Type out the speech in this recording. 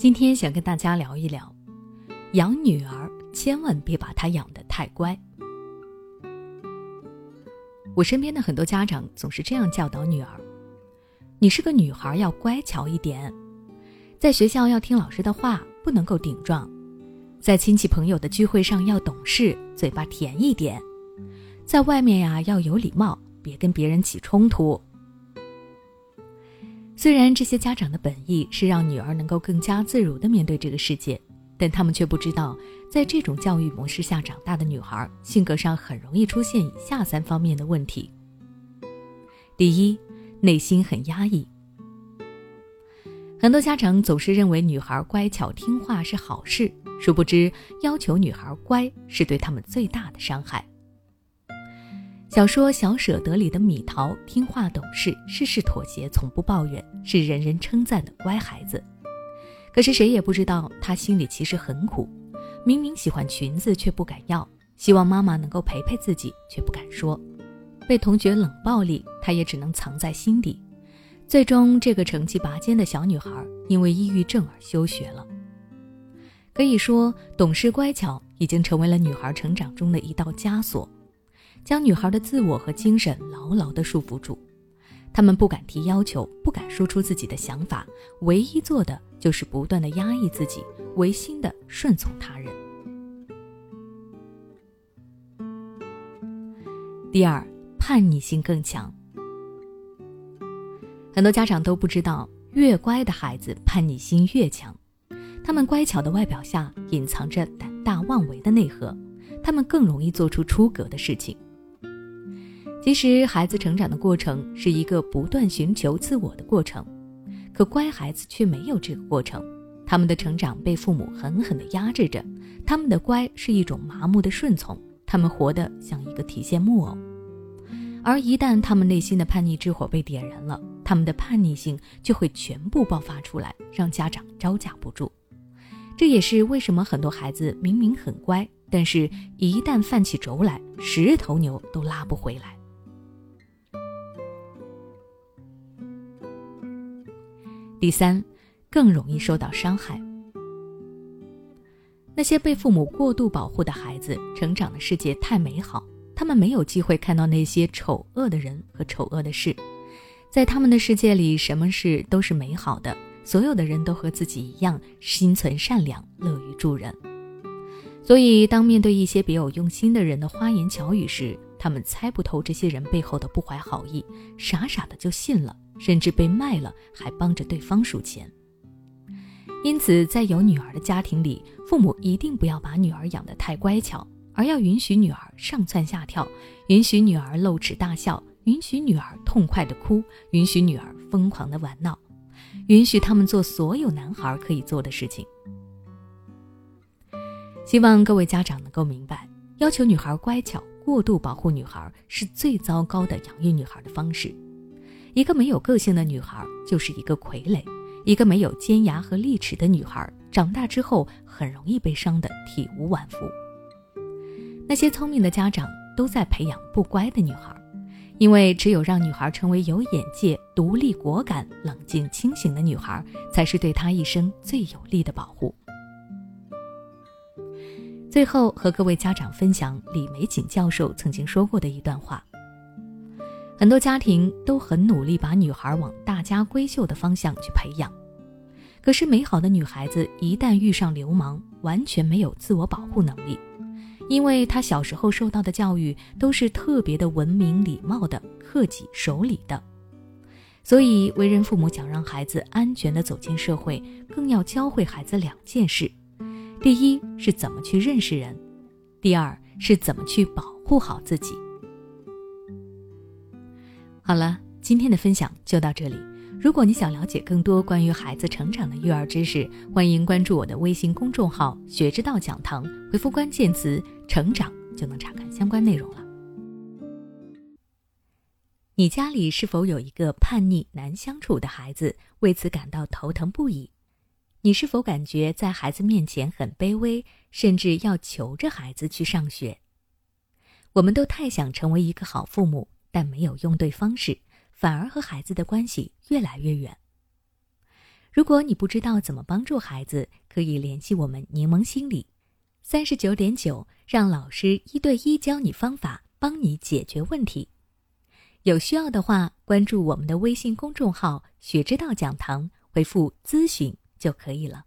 今天想跟大家聊一聊，养女儿千万别把她养得太乖。我身边的很多家长总是这样教导女儿：“你是个女孩，要乖巧一点，在学校要听老师的话，不能够顶撞，在亲戚朋友的聚会上要懂事，嘴巴甜一点，在外面呀要有礼貌，别跟别人起冲突。”虽然这些家长的本意是让女儿能够更加自如地面对这个世界，但他们却不知道，在这种教育模式下长大的女孩，性格上很容易出现以下三方面的问题。第一，内心很压抑。很多家长总是认为女孩乖巧听话是好事，殊不知要求女孩乖是对他们最大的伤害。小说《小舍得》里的米桃听话懂事，事事妥协，从不抱怨，是人人称赞的乖孩子。可是谁也不知道，她心里其实很苦。明明喜欢裙子，却不敢要；希望妈妈能够陪陪自己，却不敢说。被同学冷暴力，她也只能藏在心底。最终，这个成绩拔尖的小女孩因为抑郁症而休学了。可以说，懂事乖巧已经成为了女孩成长中的一道枷锁。将女孩的自我和精神牢牢地束缚住，他们不敢提要求，不敢说出自己的想法，唯一做的就是不断的压抑自己，违心的顺从他人。第二，叛逆性更强。很多家长都不知道，越乖的孩子叛逆心越强，他们乖巧的外表下隐藏着胆大妄为的内核，他们更容易做出出格的事情。其实，孩子成长的过程是一个不断寻求自我的过程，可乖孩子却没有这个过程。他们的成长被父母狠狠地压制着，他们的乖是一种麻木的顺从，他们活得像一个提线木偶。而一旦他们内心的叛逆之火被点燃了，他们的叛逆性就会全部爆发出来，让家长招架不住。这也是为什么很多孩子明明很乖，但是一旦犯起轴来，十头牛都拉不回来。第三，更容易受到伤害。那些被父母过度保护的孩子，成长的世界太美好，他们没有机会看到那些丑恶的人和丑恶的事。在他们的世界里，什么事都是美好的，所有的人都和自己一样，心存善良，乐于助人。所以，当面对一些别有用心的人的花言巧语时，他们猜不透这些人背后的不怀好意，傻傻的就信了。甚至被卖了，还帮着对方数钱。因此，在有女儿的家庭里，父母一定不要把女儿养得太乖巧，而要允许女儿上蹿下跳，允许女儿露齿大笑，允许女儿痛快的哭，允许女儿疯狂的玩闹，允许他们做所有男孩可以做的事情。希望各位家长能够明白，要求女孩乖巧，过度保护女孩，是最糟糕的养育女孩的方式。一个没有个性的女孩就是一个傀儡，一个没有尖牙和利齿的女孩长大之后很容易被伤得体无完肤。那些聪明的家长都在培养不乖的女孩，因为只有让女孩成为有眼界、独立果敢、冷静清醒的女孩，才是对她一生最有力的保护。最后和各位家长分享李玫瑾教授曾经说过的一段话。很多家庭都很努力把女孩往大家闺秀的方向去培养，可是美好的女孩子一旦遇上流氓，完全没有自我保护能力，因为她小时候受到的教育都是特别的文明礼貌的、克己守礼的，所以为人父母想让孩子安全的走进社会，更要教会孩子两件事：第一是怎么去认识人，第二是怎么去保护好自己。好了，今天的分享就到这里。如果你想了解更多关于孩子成长的育儿知识，欢迎关注我的微信公众号“学之道讲堂”，回复关键词“成长”就能查看相关内容了。你家里是否有一个叛逆难相处的孩子，为此感到头疼不已？你是否感觉在孩子面前很卑微，甚至要求着孩子去上学？我们都太想成为一个好父母。但没有用对方式，反而和孩子的关系越来越远。如果你不知道怎么帮助孩子，可以联系我们柠檬心理，三十九点九，让老师一对一教你方法，帮你解决问题。有需要的话，关注我们的微信公众号“学之道讲堂”，回复“咨询”就可以了。